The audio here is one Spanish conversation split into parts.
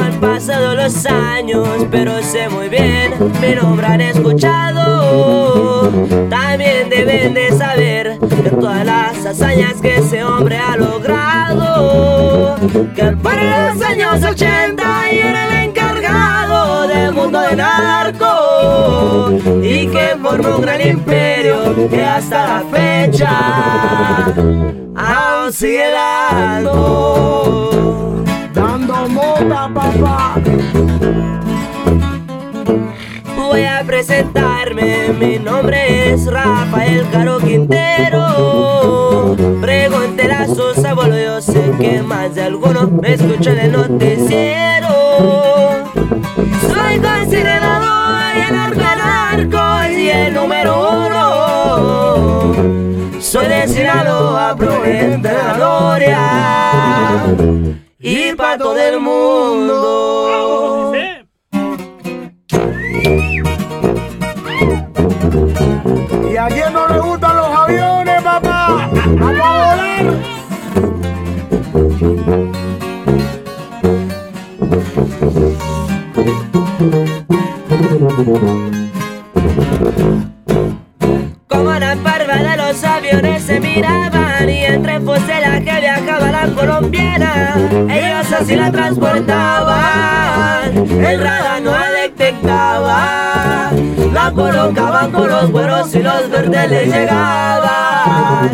han pasado los años, pero sé muy bien, mi nombre han escuchado. También deben de saber de todas las hazañas que ese hombre ha logrado. Que para los años 80 y era el encargado del mundo de narco. Y que formó un gran imperio que hasta la fecha aún sigue. Voy a presentarme, mi nombre es Rafael Caro Quintero. Pregúntele a sus abuelos, yo sé que más de alguno me escucha en el noticiero. Soy considerado el narco y el número uno. Soy de Sinaloa, proveniente de la gloria. Y para todo el mundo. ¿Y a quién no le gustan los aviones, papá? ¡Vamos a volar! Como la parva de los aviones se miraban y entre fuselaje viajaba la colombiana. Ellos así la transportaban, el radar no la detectaba. La colocaban con los güeros y los verdes les llegaban.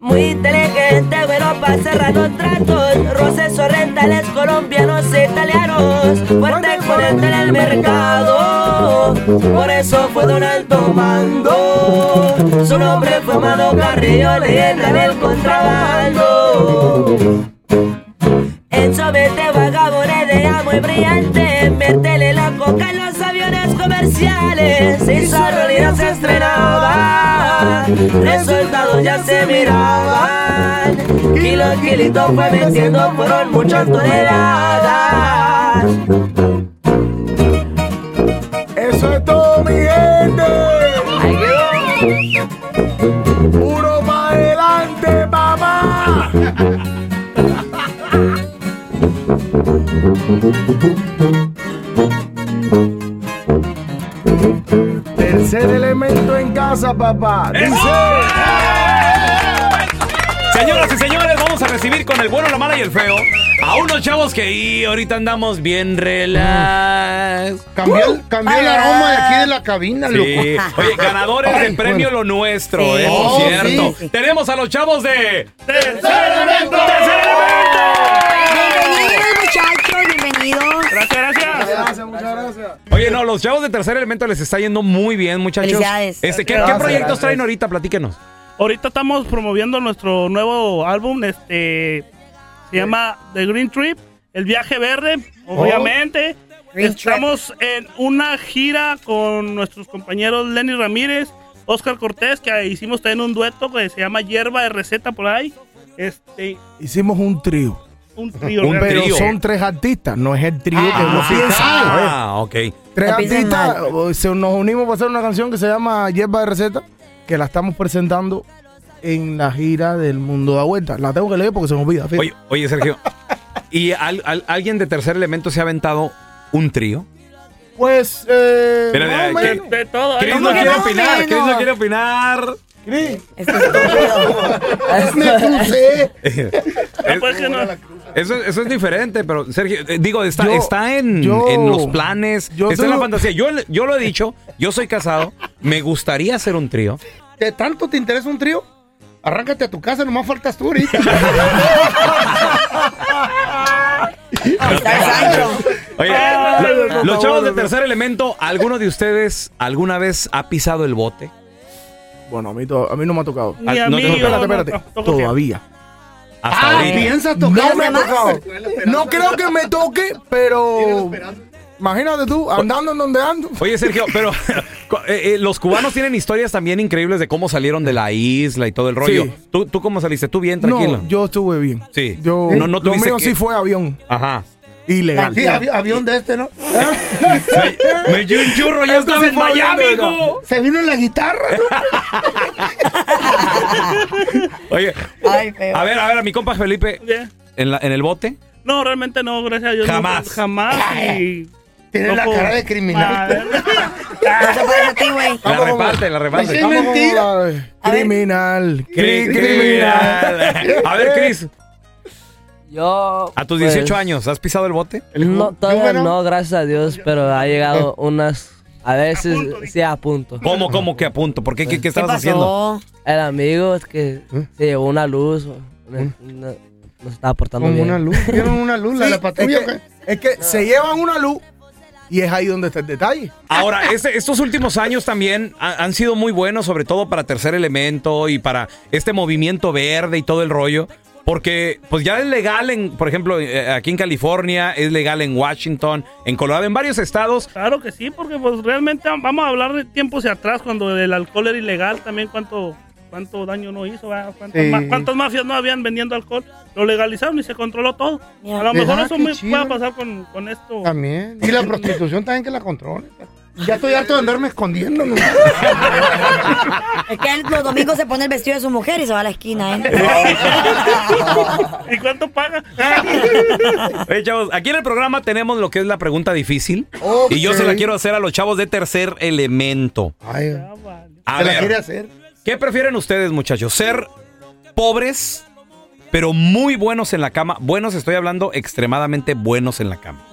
Muy inteligente, bueno, para cerrar los tratos. Roces orientales, colombianos e italianos. Fuerte exponente en el mercado. Por eso fue don alto mando. Su nombre fue Mano Carrillo, leyenda en el contrabando. En Sobete vagabunda idea muy brillante Métele la coca en los aviones comerciales Y su realidad se estrenaba Resultados ya se miraban Kilo kilito fue metiendo Fueron muchas toneladas gente. Puro para adelante, papá. Tercer elemento en casa, papá. Dice. Señoras y señores, vamos a recibir con el bueno, la mala y el feo a unos chavos que y ahorita andamos bien relax. Cambió, el- cambió el aroma de aquí de la cabina, Sí. loco. Oye, ganadores del premio Lo Nuestro, Sí. eh, por Oh, cierto. sí. Tenemos a los chavos de ¡Tercer elemento! Bienvenidos, muchachos, bienvenidos. Gracias, gracias. Gracias, muchas gracias. Oye, no, los chavos de Tercer Elemento les está yendo muy bien, muchachos. Felicidades. Este, ¿qué, Gracias, qué proyectos gracias. traen ahorita? Platíquenos. Ahorita estamos promoviendo nuestro nuevo álbum, este se llama The Green Trip, el viaje verde, obviamente. Green Estamos en una gira con nuestros compañeros Lenny Ramírez, Oscar Cortés, que hicimos también un dueto que se llama Hierba de Receta por ahí. Este, Hicimos un trío. un trío. Un. Pero trío. son tres artistas, no es el trío que uno Ah, piensa. ah, ok. Tres No artistas, se- nos unimos para hacer una canción que se llama Hierba de Receta, que la estamos presentando en la gira del Mundo da Vuelta. La tengo que leer porque se me olvida. Oye, oye, Sergio. ¿Y al- al- alguien de Tercer Elemento se ha aventado un trío? Pues, eh, Mira, más o eh, menos. De todo. Chris ¿eh? no quiere opinar, menos? Chris no quiere opinar. Este estúpido. me crucé. Pues que no. Eso, eso es diferente, pero Sergio, eh, digo, está, Yo- está en, yo- en los planes, yo está en la fantasía. Yo, yo lo he dicho, yo soy casado, me gustaría hacer un trío. ¿De tanto te interesa un trío? Arráncate a tu casa, nomás faltas tú ahorita. Oye, lo- los chavos de no. tercer elemento, ¿alguno de ustedes alguna vez ha pisado el bote? Bueno, a mí, to- a mí no me ha tocado. Ni a no mí, te- yo Espérate, no- espérate. no, toco Todavía. Hasta Ah, ahorita. piensas No tocar. me ha más? tocado. No creo que me toque, pero imagínate tú, andando en donde ando. Oye, Sergio, pero eh, eh, los cubanos tienen historias también increíbles de cómo salieron de la isla y todo el rollo. Sí. ¿Tú, ¿Tú cómo saliste? ¿Tú bien, tranquilo? No, yo estuve bien. Sí. Yo, No, no lo tuviste mío que- sí fue avión. Ajá. Ilegal. Sí, avi- avión de este, ¿no? Me, me dio un churro, ya estás en Miami. Se vino en la guitarra, ¿no? Oye, Ay, feo. a ver, a ver, a mi compa Felipe, en, la- en el bote. No, realmente no, gracias a Dios. no, Jamás. jamás. Y... Tiene no la cara de criminal. A. La reparte, la reparte. Con mentira. Criminal. Cri- cri- criminal. A ver, Cris, Yo. a tus pues, 18 años, ¿has pisado el bote? No, todavía bueno. no, gracias a Dios, pero ha llegado unas. A veces, punto, sí, a punto. ¿Cómo, cómo que a punto? ¿Por qué? ¿Qué, qué ¿Qué estabas haciendo? El amigo es que se llevó una luz. una- una- no se estaba portando bien. una luz. ¿Vieron una luz? La de Sí, la es patrulla. es que se llevan una luz y es ahí donde está el detalle. Ahora, este- estos últimos años también ha- han sido muy buenos, sobre todo para Tercer Elemento y para este movimiento verde y todo el rollo. Porque pues ya es legal en, por ejemplo, eh, aquí en California, es legal en Washington, en Colorado, en varios estados. Claro que sí, porque pues realmente vamos a hablar de tiempos hacia atrás, cuando el alcohol era ilegal, también cuánto cuánto daño no hizo. ¿Cuántas, Sí. ma- cuántas mafias no habían vendiendo alcohol? Lo legalizaron y se controló todo. A lo mejor Ah, eso qué me chido. pueda pasar con, con esto. También. Y la prostitución también que la controle. Ya estoy harto de andarme escondiendo. ¿no? Es que él los domingos se pone el vestido de su mujer y se va a la esquina, ¿eh? ¿Y cuánto paga? Oye, chavos, aquí en el programa tenemos lo que es la pregunta difícil. Ok. Y yo se la quiero hacer a los chavos de Tercer Elemento. Ay, Ah, vale. A se la quiere hacer. ¿Qué prefieren ustedes, muchachos? ¿Ser pobres, pero muy buenos en la cama? Buenos, estoy hablando extremadamente buenos en la cama.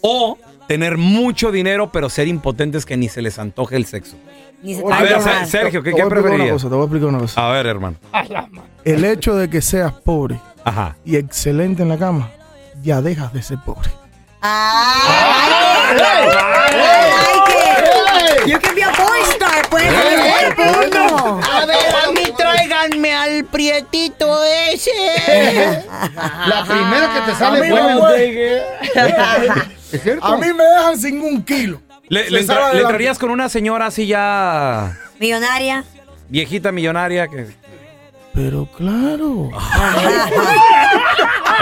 O tener mucho dinero, pero ser impotentes que ni se les antoje el sexo. Ni se A A ver, Sergio, ¿qué, Te qué voy a explicar una preferirías? cosa, te voy a explicar una cosa. A ver, hermano. El hecho de que seas pobre Ajá. y excelente en la cama, ya dejas de ser pobre. ¡Ay! ¡Ay, que! You can be A ver, a mí tráiganme al prietito ese. La primera que te sale buena. A mí me dejan sin un kilo. ¿Le, le entra- sale le adelante. entrarías con una señora así ya Millonaria. viejita millonaria que... Pero claro.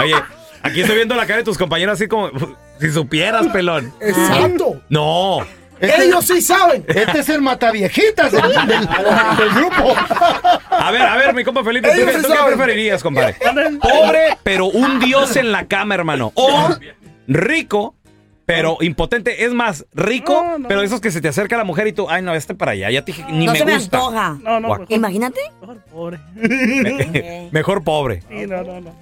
Oye, aquí estoy viendo la cara de tus compañeros así como... Si supieras, pelón. Exacto. No. Este, Ellos sí saben. este es el mataviejitas del, del- del grupo. A ver, a ver, mi compa Felipe, ¿tú, Ellos qué- sí tú qué saben. preferirías, compadre? Pobre, pero un dios en la cama, hermano. O rico, pero impotente. Es más, rico, No, no. pero esos que se te acerca la mujer y tú, ay, no, este para allá, ya te dije, ni No me se me gusta. antoja. No, no, Guac- pues, Imagínate. mejor pobre. Mejor pobre. Sí, no, no, no.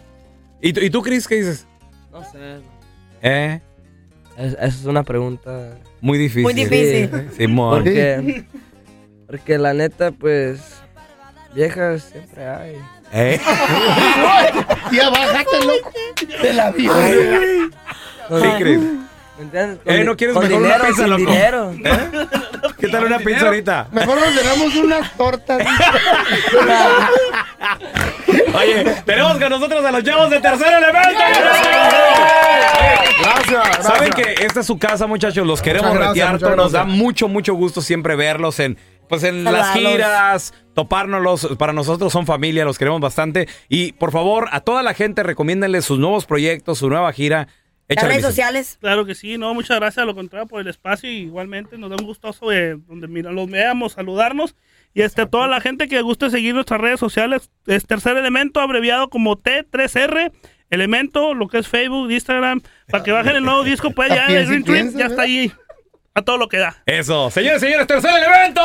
¿Y, tú- ¿Y tú, Chris, qué dices? No sé. Eh, Es- Esa es una pregunta. muy difícil. Muy difícil. Simón. Porque. Porque la neta, pues. Viejas siempre hay. Eh, Ya bájate, loco. De la vida. Sí, Chris. ¿Me entiendes? Eh, ¿no quieres con mejor una dinero, pizza, sin loco? dinero. ¿Qué tal una pizza ahorita? Mejor nos ordenamos unas tortas. Oye, tenemos con nosotros a los chavos de tercer elemento. Gracias, gracias. Saben que esta es su casa, muchachos. Los queremos Muchas retear. Nos da mucho, mucho gusto siempre verlos en, pues en las giras, topárnoslos. Para nosotros son familia, los queremos bastante. Y por favor, a toda la gente, recomiéndenle sus nuevos proyectos, su nueva gira. Las redes sociales. Claro que sí, no, muchas gracias a lo contrario por el espacio y igualmente nos da un gustoso de donde mira, los veamos, saludarnos y este toda la gente que guste seguir nuestras redes sociales, es Tercer Elemento abreviado como T3R Elemento, lo que es Facebook, Instagram, para que bajen el nuevo disco, pues ya el Green Trip ya está allí. A todo lo que da. Eso, señores, señores, tercer elemento.